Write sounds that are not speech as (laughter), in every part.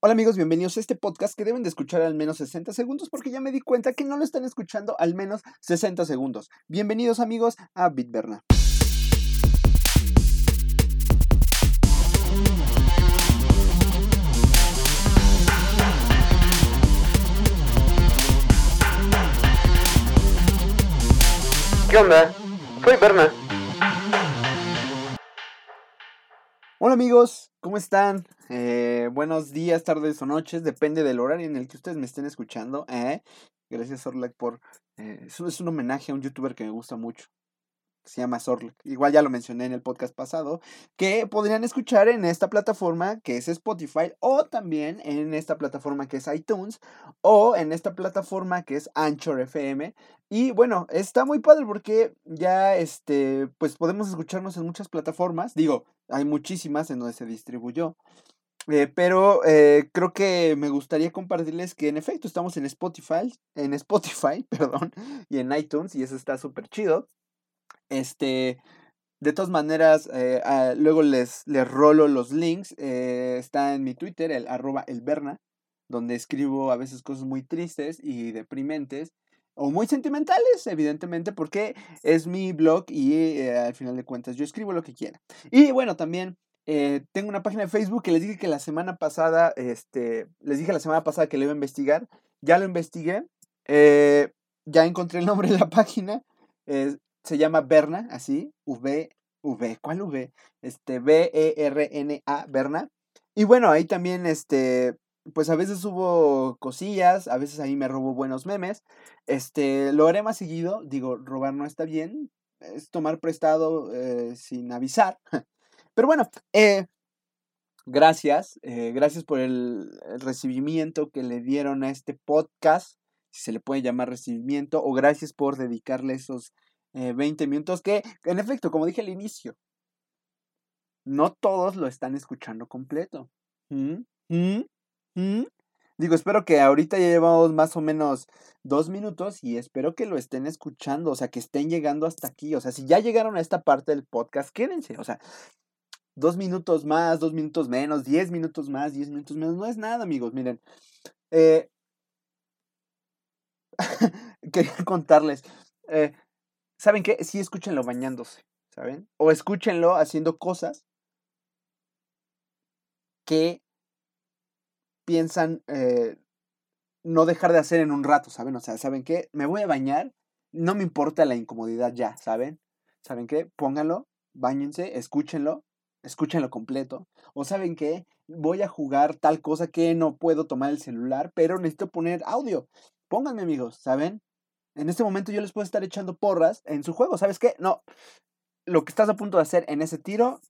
Hola amigos, bienvenidos a este podcast que deben de escuchar al menos 60 segundos porque ya me di cuenta que no lo están escuchando al menos 60 segundos. Bienvenidos amigos a Bitberna. ¿Qué onda? Soy Berna. Hola amigos, ¿cómo están? Eh, buenos días, tardes o noches, depende del horario en el que ustedes me estén escuchando. ¿eh? Gracias Orlac por... Eh, es un homenaje a un youtuber que me gusta mucho. Se llama Sorlek. Igual ya lo mencioné en el podcast pasado. Que podrían escuchar en esta plataforma que es Spotify. O también en esta plataforma que es iTunes. O en esta plataforma que es Anchor FM. Y bueno, está muy padre porque ya este. Pues podemos escucharnos en muchas plataformas. Digo, hay muchísimas en donde se distribuyó. Eh, pero eh, creo que me gustaría compartirles que en efecto estamos en Spotify, en Spotify, (laughs) perdón, y en iTunes, y eso está súper chido. Este, de todas maneras, eh, ah, luego les, les rolo los links. está en mi Twitter, el arroba elberna, donde escribo a veces cosas muy tristes y deprimentes. O muy sentimentales, evidentemente, porque es mi blog y al final de cuentas yo escribo lo que quiera. Y bueno, también eh, tengo una página de Facebook que les dije que la semana pasada, este, les dije la semana pasada que lo iba a investigar. Ya lo investigué. Eh, ya encontré el nombre de la (laughs) página. Se llama Berna, así. V, V. ¿Cuál V? Este, B-E-R-N-A, Berna. Y bueno, ahí también, este, pues a veces hubo cosillas, a veces ahí me robo buenos memes. Este, lo haré más seguido. Digo, robar no está bien. Es tomar prestado eh, sin avisar. (laughs) Pero bueno, eh, gracias, eh, gracias por el, recibimiento que le dieron a este podcast, si se le puede llamar recibimiento, o gracias por dedicarle esos 20 eh, minutos que, en efecto, como dije al inicio, no todos lo están escuchando completo. ¿Mm? ¿Mm? ¿Mm? Digo, espero que ahorita ya llevamos más o menos dos minutos y espero que lo estén escuchando, o sea, que estén llegando hasta aquí. O sea, si ya llegaron a esta parte del podcast, quédense. O sea, dos minutos más, dos minutos menos, diez minutos más, diez minutos menos, no es nada, amigos, miren. Eh, (laughs) quería contarles, eh, ¿saben qué? Sí, escúchenlo bañándose, ¿saben? O escúchenlo haciendo cosas que piensan eh, no dejar de hacer en un rato, ¿saben? O sea, ¿saben qué? Me voy a bañar, no me importa la incomodidad ya, ¿saben? ¿Saben qué? Pónganlo, bañense, escúchenlo escúchenlo completo. O saben qué, voy a jugar tal cosa que no puedo tomar el celular, pero necesito poner audio. Pónganme amigos, ¿saben? En este momento yo les puedo estar echando porras en su juego. ¿Sabes qué? No. Lo que estás a punto de hacer en ese tiro,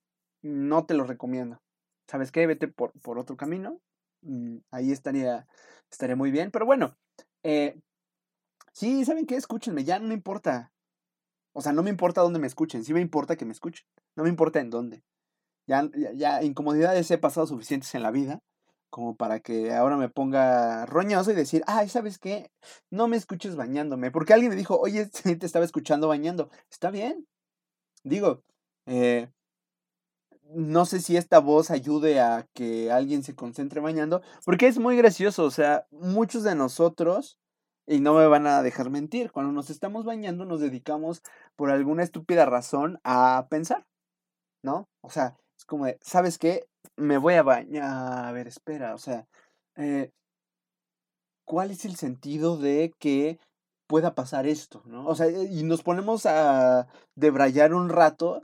no te lo recomiendo. ¿Sabes qué? Vete por, por otro camino. Mm, ahí estaría, estaría muy bien. Pero bueno, eh, sí, ¿saben qué? Escúchenme, ya no me importa. O sea, no me importa dónde me escuchen, sí me importa que me escuchen. No me importa en dónde. Ya, ya, incomodidades he pasado suficientes en la vida como para que ahora me ponga roñoso y decir, ay, ¿sabes qué? No me escuches bañándome. Porque alguien me dijo, oye, (laughs) te estaba escuchando bañando. Está bien. Digo, eh, no sé si esta voz ayude a que alguien se concentre bañando, porque es muy gracioso, o sea, muchos de nosotros, y no me van a dejar mentir, cuando nos estamos bañando nos dedicamos por alguna estúpida razón a pensar, ¿no? O sea, es como de, ¿sabes qué? Me voy a bañar. A ver, espera, o sea, eh, ¿cuál es el sentido de que pueda pasar esto, ¿no? O sea, y nos ponemos a debrayar un rato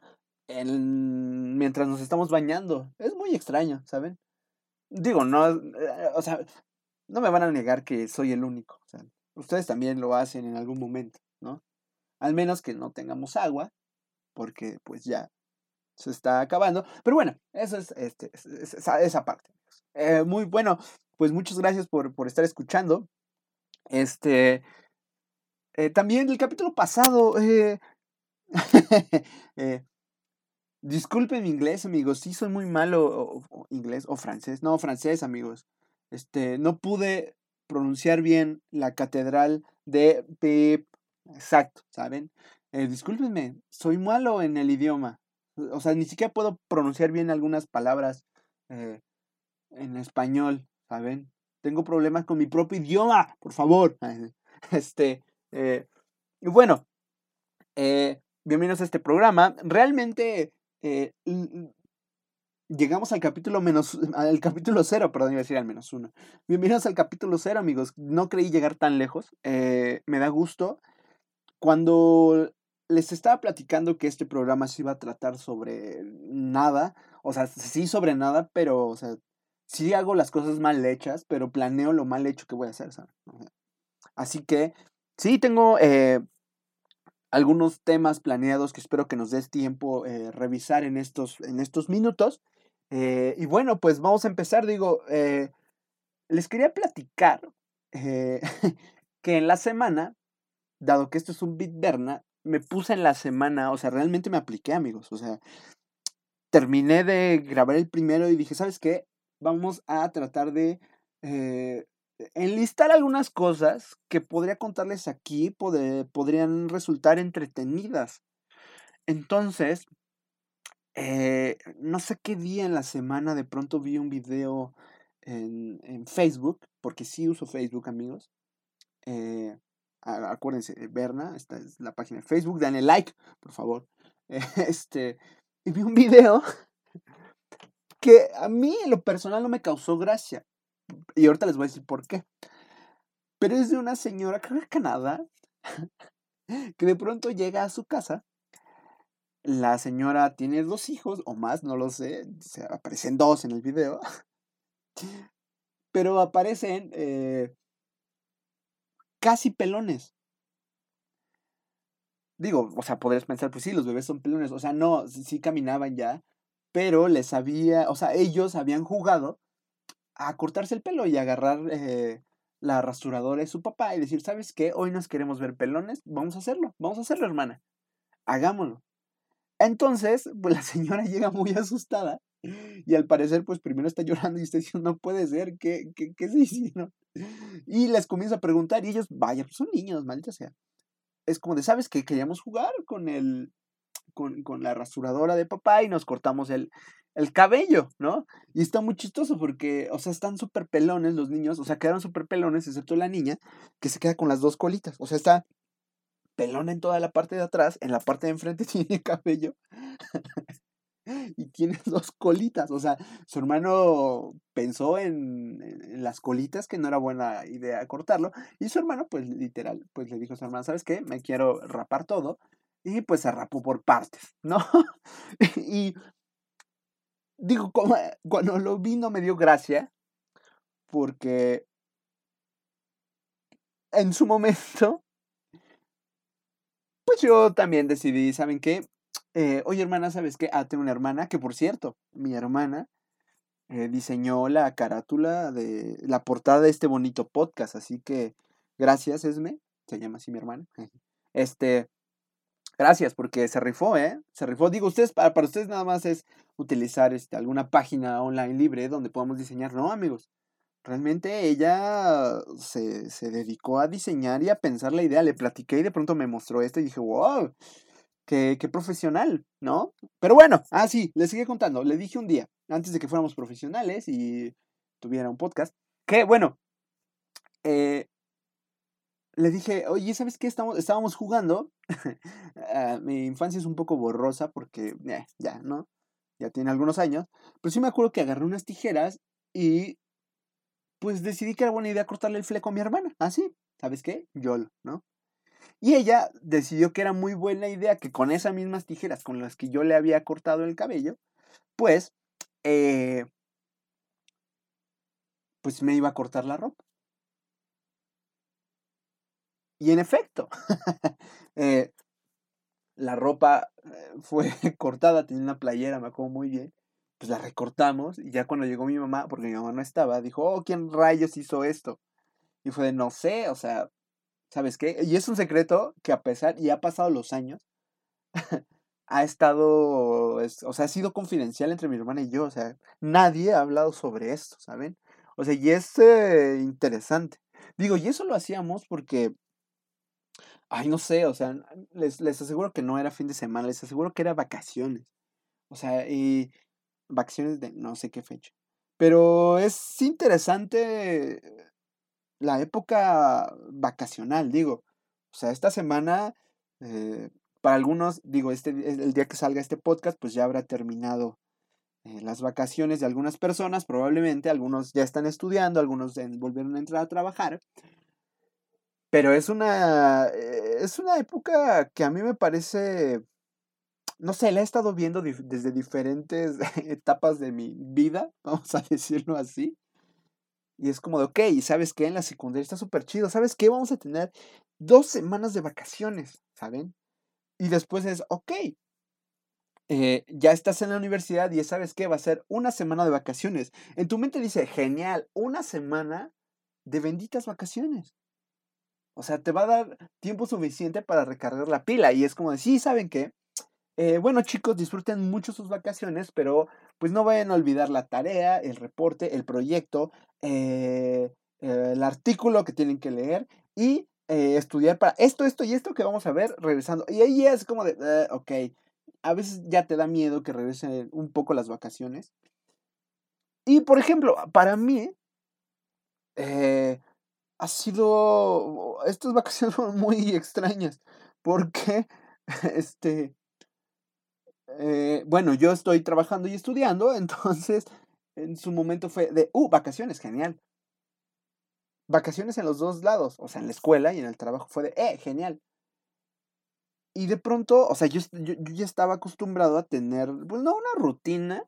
en, mientras nos estamos bañando. Es muy extraño, ¿saben? Digo, no, eh, o sea, no me van a negar que soy el único. Ustedes también lo hacen en algún momento, ¿no? Al menos que no tengamos agua, porque pues ya se está acabando. Pero bueno, eso es, este, esa, parte. Eh, muy bueno, pues muchas gracias por, estar escuchando. Este, eh, también el capítulo pasado, eh, (laughs) disculpen mi inglés, amigos, sí soy muy malo, inglés o francés, no, francés, amigos. Este, no pude pronunciar bien la catedral de Pip. Exacto, ¿saben? discúlpenme, soy malo en el idioma. O sea, ni siquiera puedo pronunciar bien algunas palabras eh, en español. ¿saben? Tengo problemas con mi propio idioma, por favor. (laughs) Este, eh, bueno, eh, bienvenidos a este programa. Realmente llegamos al capítulo menos, al capítulo cero, perdón, iba a decir al menos uno. Bienvenidos al capítulo cero, amigos. No creí llegar tan lejos. me da gusto. Cuando les estaba platicando que este programa se iba a tratar sobre nada, o sea, sí sobre nada, pero, o sea, sí hago las cosas mal hechas, pero planeo lo mal hecho que voy a hacer, ¿sabes? Así que, sí, tengo eh, algunos temas planeados que espero que nos des tiempo eh, revisar en estos, en estos minutos. Eh, y bueno, pues vamos a empezar, digo, les quería platicar (laughs) que en la semana, dado que esto es un Bit Berna, me puse en la semana, o sea, realmente me apliqué, amigos. O sea, terminé de grabar el primero y dije, ¿sabes qué? Vamos a tratar de eh, enlistar algunas cosas que podría contarles aquí, podrían resultar entretenidas. Entonces, eh, no sé qué día en la semana de pronto vi un video en, en Facebook, porque sí uso Facebook, amigos. Eh, acuérdense, Berna, esta es la página de Facebook, denle like, por favor. (laughs) Este, y vi un video (laughs) que a mí en lo personal no me causó gracia. Y ahorita les voy a decir por qué. Pero es de una señora, creo que Canadá, (laughs) que de pronto llega a su casa. La señora tiene dos hijos o más, no lo sé. Se aparecen dos en el video. Pero aparecen eh, casi pelones. Digo, o sea, podrías pensar, pues sí, los bebés son pelones. O sea, no, sí, caminaban ya, pero les había, o sea, ellos habían jugado a cortarse el pelo y agarrar eh, la rasuradora de su papá y decir, ¿sabes qué? Hoy nos queremos ver pelones, vamos a hacerlo, vamos a hacerlo, hermana. Hagámoslo. Entonces, pues la (laughs) señora llega muy asustada y al parecer, pues primero está (laughs) llorando y está diciendo, no puede ser, ¿qué, qué, qué se hicieron? Y les comienza a preguntar y ellos, vaya, pues son niños, maldita sea. Es como de, ¿sabes qué? Queríamos jugar con el, con, con la rasuradora de papá y nos cortamos el, el cabello, ¿no? Y está muy chistoso porque, o sea, están súper pelones los niños, o sea, quedaron súper pelones, excepto la niña, que se queda con las dos colitas. O sea, está pelona en toda la parte de atrás, en la parte de enfrente (laughs) tiene cabello. Y tiene (laughs) dos colitas. O sea, su hermano pensó en, las colitas, que no era buena idea cortarlo. Y su hermano, pues literal, pues le dijo a su hermano, ¿sabes qué? Me quiero rapar todo. Y pues se rapó por partes, ¿no? (laughs) y digo, como, cuando lo vi no me dio gracia, porque en su momento, pues yo también decidí, ¿saben qué? Eh, oye, hermana, ¿sabes qué? Ah, tengo una hermana que, por cierto, mi hermana eh, diseñó la carátula de la portada de este bonito podcast. Así que, gracias, Esme. Se llama así mi hermana. (laughs) Este, gracias, porque se rifó, ¿eh? Se rifó. Digo, ustedes, para, para ustedes nada más es utilizar este, alguna página online libre donde podamos diseñar. No, amigos. Realmente ella se, se dedicó a diseñar y a pensar la idea. Le platiqué y de pronto me mostró esto y dije, wow, Qué, profesional, ¿no? Pero bueno, ah, sí, le sigue contando. Le dije un día, antes de que fuéramos profesionales y tuviera un podcast, que bueno, eh, le dije, oye, ¿sabes qué? Estamos, estábamos jugando. (laughs) Ah, mi infancia es un poco borrosa porque eh, ya, ¿no? Ya tiene algunos años. Pero sí me acuerdo que agarré unas tijeras y pues decidí que era buena idea cortarle el fleco a mi hermana. Así, ¿sabes qué? Yo, ¿no? Y ella decidió que era muy buena idea que con esas mismas tijeras con las que yo le había cortado el cabello, pues, eh, pues me iba a cortar la ropa. Y en efecto, (laughs) eh, la ropa eh, fue (laughs) cortada, tenía una playera, me acuerdo muy bien. Pues la recortamos y ya cuando llegó mi mamá, porque mi mamá no estaba, dijo, oh, ¿quién rayos hizo esto? Y fue de, no sé, o sea, ¿Sabes qué? Y es un secreto que a pesar, y ha pasado los años, (laughs) ha estado, o sea, ha sido confidencial entre mi hermana y yo, o sea, nadie ha hablado sobre esto, ¿saben? O sea, y es eh, interesante. Digo, y eso lo hacíamos porque, ay, no sé, o sea, les, les aseguro que no era fin de semana, les aseguro que era vacaciones. O sea, y vacaciones de no sé qué fecha. Pero es interesante la época vacacional, digo. O sea, esta semana, eh, para algunos, digo, este, el día que salga este podcast, pues ya habrá terminado eh, las vacaciones de algunas personas, probablemente, algunos ya están estudiando, algunos volvieron a entrar a trabajar. Pero es una, eh, es una época que a mí me parece, no sé, la he estado viendo desde diferentes (laughs) etapas de mi vida, vamos a decirlo así. Y es como de, ok, ¿sabes qué? En la secundaria está súper chido. ¿Sabes qué? Vamos a tener dos semanas de vacaciones, ¿saben? Y después es, ok, eh, ya estás en la universidad y sabes qué, va a ser una semana de vacaciones. En tu mente dice, genial, una semana de benditas vacaciones. O sea, te va a dar tiempo suficiente para recargar la pila. Y es como de, sí, ¿saben qué? Eh, bueno, chicos, disfruten mucho sus vacaciones, pero pues no vayan a olvidar la tarea, el reporte, el proyecto, eh, el artículo que tienen que leer y estudiar para esto, esto y esto que vamos a ver regresando. Y ahí es como de, ok, a veces ya te da miedo que regresen un poco las vacaciones. Y por ejemplo, para mí, eh, ha sido, estas vacaciones (laughs) son muy extrañas, porque, este, eh, bueno, yo estoy trabajando y estudiando, entonces en su momento fue de, uh, vacaciones, genial. Vacaciones en los dos lados, o sea, en la escuela y en el trabajo fue de, eh, genial. Y de pronto, o sea, yo, yo, ya estaba acostumbrado a tener, pues no una rutina,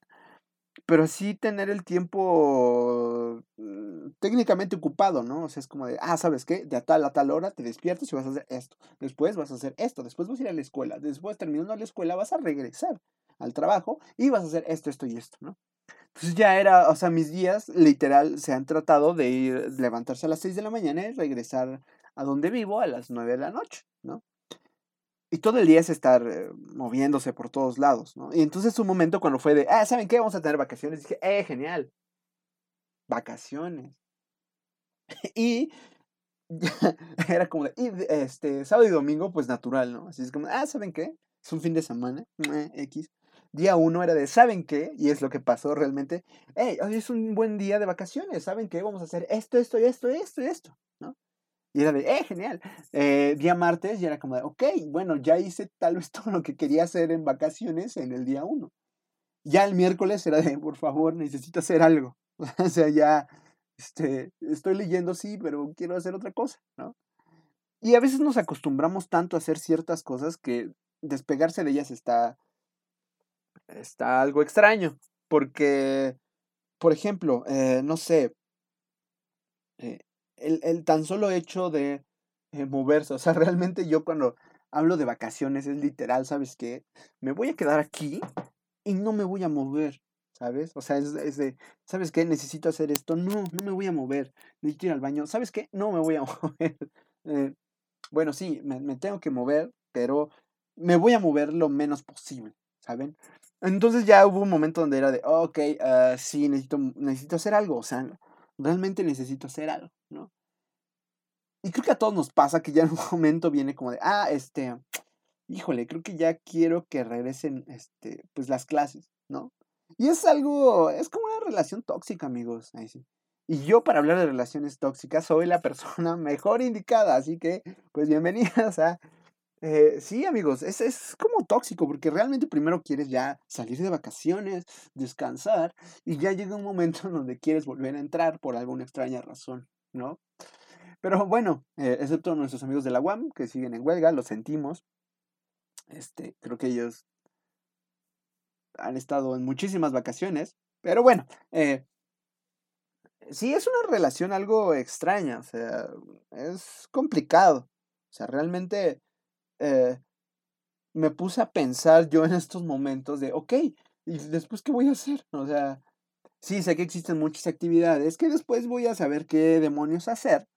pero sí tener el tiempo mm, técnicamente ocupado, ¿no? O sea, es como de, ah, ¿sabes qué? De a tal a tal hora te despiertas y vas a hacer esto. Después vas a hacer esto. Después vas a ir a la escuela. Después, terminando la escuela, vas a regresar al trabajo y vas a hacer esto, esto y esto, ¿no? Entonces ya era, o sea, mis días literal se han tratado de ir, levantarse a las 6 de la mañana y regresar a donde vivo a las 9 de la noche, ¿no? Y todo el día es estar eh, moviéndose por todos lados, ¿no? Y entonces un momento cuando fue de, ah, ¿saben qué? Vamos a tener vacaciones. Dije, eh, genial. Vacaciones. (laughs) y (laughs) era como y este, sábado y domingo, pues natural, ¿no? Así es como, ah, ¿saben qué? Es un fin de semana, X. Día uno era de, ¿saben qué? Y es lo que pasó realmente. Hey, hoy es un buen día de vacaciones, ¿saben qué? Vamos a hacer esto, esto, esto, esto, esto, ¿no? Y era de, eh, genial. Eh, día martes y era como de, ok, bueno, ya hice tal vez (laughs) todo lo que quería hacer en vacaciones en el día uno. Ya el miércoles era de, por favor, necesito hacer algo. (laughs) o sea, ya, este, estoy leyendo, sí, pero quiero hacer otra cosa, ¿no? Y a veces nos acostumbramos tanto a hacer ciertas cosas que despegarse de ellas está, está algo extraño. Porque, por ejemplo, eh, no sé, eh, el, el tan solo hecho de eh, moverse, o sea, realmente yo cuando hablo de vacaciones es literal, ¿sabes qué? Me voy a quedar aquí y no me voy a mover, ¿sabes? O sea, es, de, ¿sabes qué? Necesito hacer esto, no, no me voy a mover, necesito ir al baño, ¿sabes qué? No me voy a (laughs) mover. Eh, bueno, sí, me, me, tengo que mover, pero me voy a mover lo menos posible, ¿saben? Entonces ya hubo un momento donde era de, ok, uh, sí, necesito, necesito hacer algo, o sea, realmente necesito hacer algo, ¿no? Y creo que a todos nos pasa que ya en un (laughs) momento viene como de, ah, este, híjole, creo que ya quiero que regresen, este, pues las clases, ¿no? Y es algo, es como una relación tóxica, amigos. Y yo para hablar de relaciones tóxicas soy la (laughs) persona mejor indicada, así que, pues bienvenidas a... Eh, sí, amigos, es, es como tóxico porque realmente primero quieres ya salir de vacaciones, descansar, y ya llega un momento en (laughs) donde quieres volver a entrar por alguna extraña razón, ¿no? Pero bueno, eh, excepto nuestros amigos de la UAM que siguen en huelga, lo sentimos. Este, creo que ellos han estado en muchísimas vacaciones. Pero bueno, eh, sí es una relación algo extraña, o sea, es complicado. O sea, realmente eh, me puse a pensar yo en estos momentos de, ok, ¿y después qué voy a hacer? O sea, sí, sé que existen muchas actividades que después voy a saber qué demonios hacer.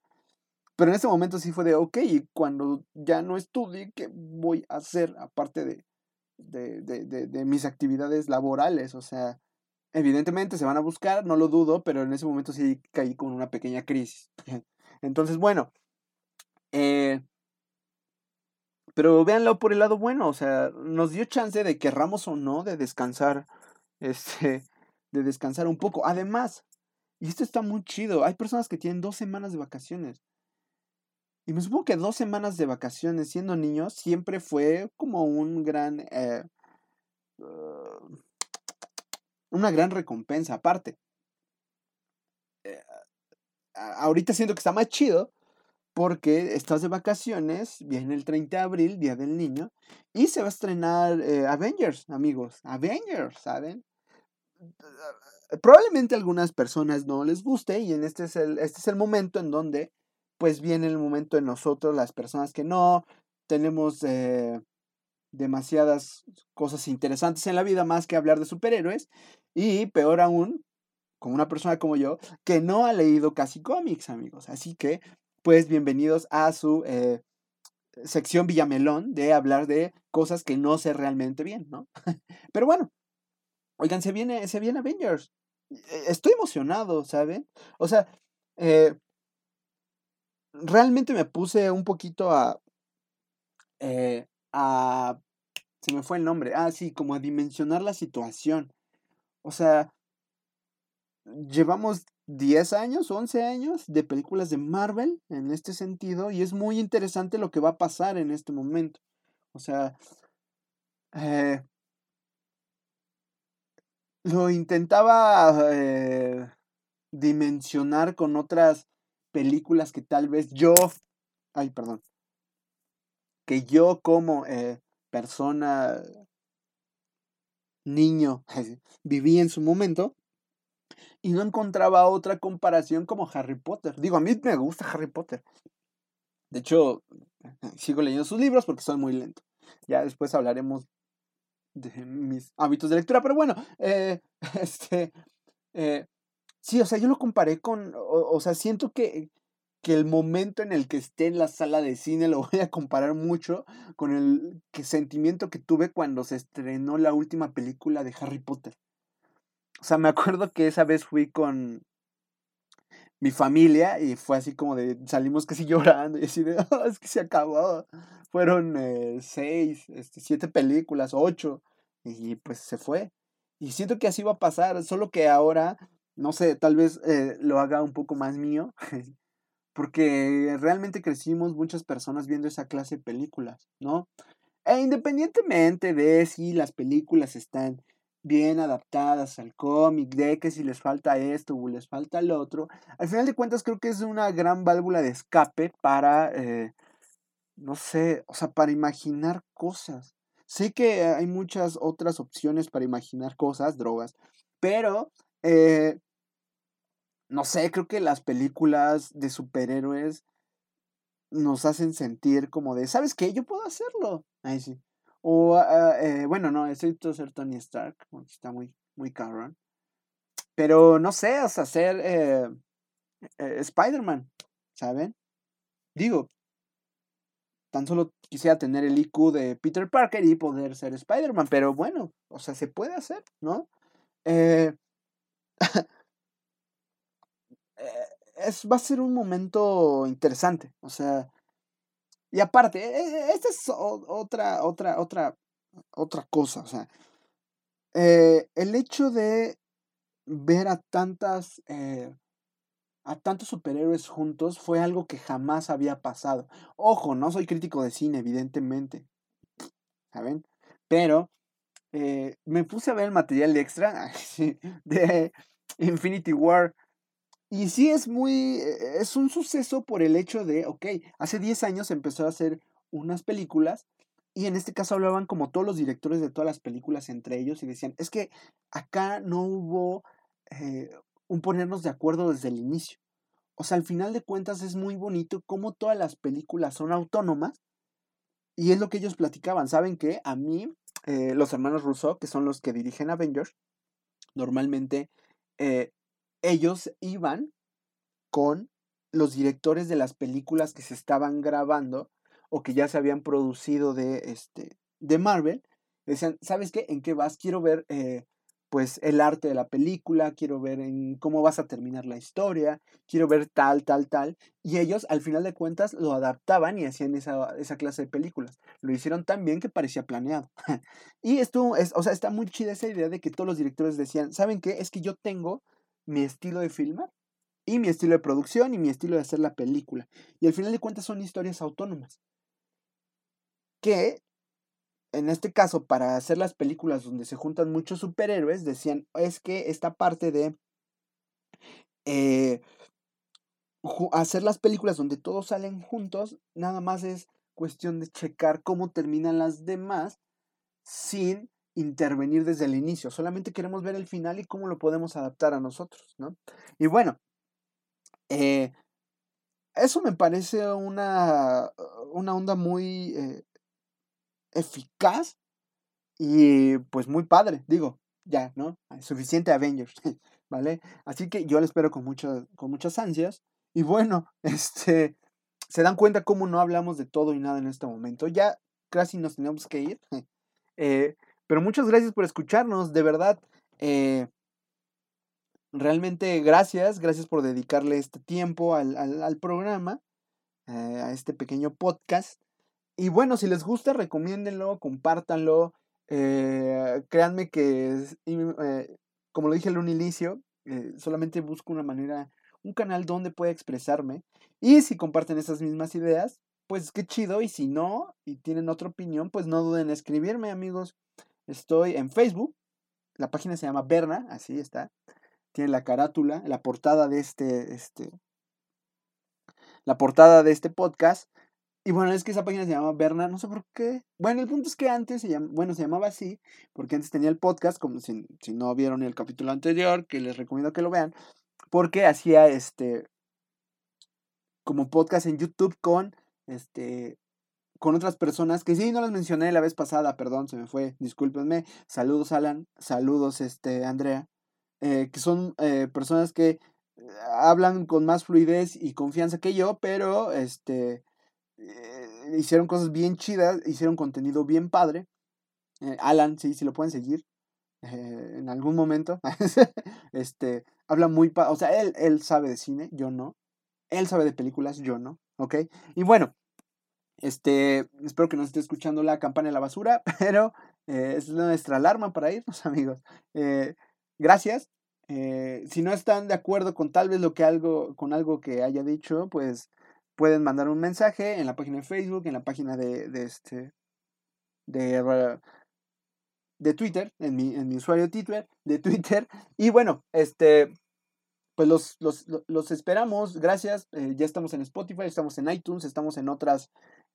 Pero en ese momento sí fue de, ok, y cuando ya no estudie, ¿qué voy a hacer aparte de, de, de, de, mis actividades laborales? O sea, evidentemente se van a buscar, no lo dudo, pero en ese momento sí caí con una pequeña crisis. (laughs) Entonces, bueno, eh, pero véanlo por el lado bueno, o sea, nos dio chance de querramos o no de descansar (laughs) este de descansar un poco. Además, y esto está muy chido, hay personas que tienen dos semanas de vacaciones. Y me supongo que dos semanas de vacaciones siendo niños siempre fue como un gran... Eh, uh, una gran recompensa aparte. Eh, ahorita siento que está más chido porque estás de vacaciones, viene el 30 de abril, Día del Niño, y se va a estrenar eh, Avengers, amigos. Avengers, ¿saben? Probablemente a algunas personas no les guste y en este es el, este es el momento en donde pues viene el momento de nosotros, las personas que no tenemos eh, demasiadas cosas interesantes en la vida más que hablar de superhéroes y peor aún, como una persona como yo, que no ha leído casi cómics, amigos. Así que, pues bienvenidos a su eh, sección Villamelón de hablar de cosas que no sé realmente bien, ¿no? (laughs) Pero bueno, oigan, se viene, se viene Avengers. E, estoy emocionado, ¿saben? O sea, eh, realmente me puse un poquito a, eh, a, se me fue el nombre, ah, sí, como a dimensionar la situación. O sea, llevamos 10 años, 11 años de películas de Marvel en este sentido y es muy interesante lo que va a pasar en este momento. O sea, eh, lo intentaba eh, dimensionar con otras películas que tal vez yo, ay, perdón, que yo como eh, persona, niño, (laughs) viví en su momento y no encontraba otra comparación como Harry Potter. Digo, a mí me gusta Harry Potter. De hecho, (laughs) sigo leyendo sus libros porque soy muy lento. Ya después hablaremos de mis hábitos de lectura, pero bueno, eh, (laughs) este, eh, Sí, o sea, yo lo comparé con, o, sea, siento que, que el momento en el que esté en la sala de cine lo voy a comparar mucho con el que sentimiento que tuve cuando se estrenó la última película de Harry Potter. O sea, me acuerdo que esa vez fui con mi familia y fue así como de, salimos casi (laughs) llorando y así de, oh, es que se acabó. Fueron eh, seis, este, siete películas, ocho, y pues se fue. Y siento que así va a pasar, solo que ahora no sé, tal vez eh, lo haga un poco más mío, (laughs) porque realmente crecimos muchas personas viendo esa clase de películas, ¿no? E independientemente de si las películas están bien adaptadas al cómic, de que si les falta esto o les falta lo otro, al final de cuentas creo que es una gran válvula de escape para, eh, no sé, o sea, para imaginar cosas. Sé que hay muchas otras opciones para imaginar cosas, drogas, pero eh, no sé, creo que las películas de superhéroes nos hacen sentir como de, ¿sabes qué? Yo puedo hacerlo. Ahí sí. O, ah, eh, bueno, no, todo ser Tony Stark, porque está muy, muy cabrón. Pero no sé, sea, ser eh, eh, Spider-Man, ¿saben? Digo, tan solo quisiera tener el IQ de Peter Parker y poder ser Spider-Man, pero bueno, o sea, se puede hacer, ¿no? Eh, (laughs) es, va a ser un momento interesante. O sea, y aparte, e, e, esta es otra, otra, otra, otra cosa. O sea, eh, el hecho de ver a tantas, eh, a tantos superhéroes juntos fue algo que jamás había pasado. Ojo, no soy crítico de cine, evidentemente. ¿Saben? Pero eh, me puse a ver el material extra (laughs) de Infinity War y sí es muy, e, es un suceso por el hecho de, ok, hace 10 años empezó a hacer unas películas y en este caso hablaban como todos los directores de todas las películas entre ellos y decían, es que acá no hubo eh, un ponernos de acuerdo desde el inicio. O sea, al final de cuentas es muy bonito cómo todas las películas son autónomas y es lo que ellos platicaban. ¿Saben que A mí, eh, los hermanos Rousseau, que son los que dirigen Avengers, normalmente eh, ellos iban con los directores de las películas que se estaban grabando o que ya se habían producido de, este, de Marvel. Decían, ¿sabes qué? ¿En qué vas? Quiero ver eh, pues el arte de la película, quiero ver en cómo vas a terminar la historia, quiero ver tal, tal, tal. Y ellos, al final de cuentas, lo adaptaban y hacían esa, esa clase de películas. Lo hicieron tan bien que parecía planeado. (laughs) y esto, es, o sea, está muy chida esa idea de que todos los directores decían, ¿saben qué? Es que yo tengo mi estilo de filmar y mi estilo de producción y mi estilo de hacer la película. Y al final de cuentas son historias autónomas. Que en este caso, para hacer las películas donde se juntan muchos superhéroes, decían, es que esta parte de eh, hacer las películas donde todos salen juntos, nada más es cuestión de checar cómo terminan las demás sin intervenir desde el inicio. Solamente queremos ver el final y cómo lo podemos adaptar a nosotros, ¿no? Y bueno, eh, eso me parece una, una onda muy eh, eficaz y pues muy padre, digo, ya, ¿no? Suficiente Avengers, (laughs) ¿vale? Así que yo lo espero con, mucho, con muchas ansias. Y bueno, (laughs) este, se dan cuenta cómo no hablamos de todo y nada en este momento. Ya casi nos tenemos que ir. (laughs) Eh, pero muchas gracias por escucharnos, de verdad. Eh, realmente gracias, gracias por dedicarle este tiempo al, al, programa, eh, a este pequeño podcast. Y bueno, si les gusta, recomiéndenlo, compártanlo. Eh, créanme que, como lo dije al inicio, eh, solamente busco una manera, un canal donde pueda expresarme. Y si comparten esas mismas ideas, pues qué chido. Y si no, y tienen otra opinión, pues no duden en escribirme, amigos. Estoy en Facebook. La página se llama Berna, así está. Tiene la carátula, la portada de este, este, la portada de este podcast. Y bueno, es que esa página se llama Berna, no sé por qué. Bueno, el punto es que antes se bueno, se llamaba así, porque antes tenía el podcast, como si, si no vieron el capítulo anterior, que les recomiendo que lo vean, porque hacía este como podcast en YouTube con este con otras personas que sí no las mencioné la vez pasada, perdón, se me fue, discúlpenme. Saludos Alan, saludos este Andrea, eh, que son eh, personas que eh, hablan con más fluidez y confianza que yo, pero este hicieron cosas bien chidas, hicieron contenido bien padre. Alan, sí, si lo pueden seguir en algún momento. (laughs) este, habla muy, o sea, él, él sabe de cine, yo no. Él sabe de películas, yo no, ¿ok? Y bueno, este, espero que nos esté escuchando la campana de la basura, (laughs) pero es nuestra alarma para irnos, (laughs) amigos. gracias. si no están de acuerdo con tal vez lo que algo, con algo que haya dicho, pues pueden mandar un mensaje en la página de Facebook, en la página de, de este de, de Twitter, en mi, en mi usuario Twitter, de Twitter. Y bueno, este pues los, los, los esperamos. Gracias. Eh, ya estamos en Spotify, estamos en iTunes, estamos en otras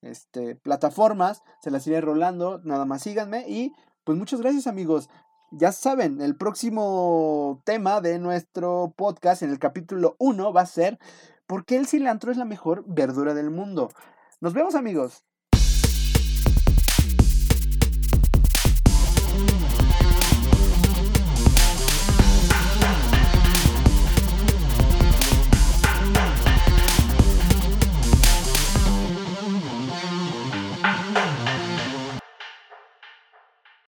este, plataformas. Se las iré rolando. Nada más síganme. Y pues muchas gracias amigos. Ya saben, el próximo tema de nuestro podcast en el capítulo 1 va a ser ¿Por qué el cilantro es la mejor verdura del mundo? Nos vemos amigos.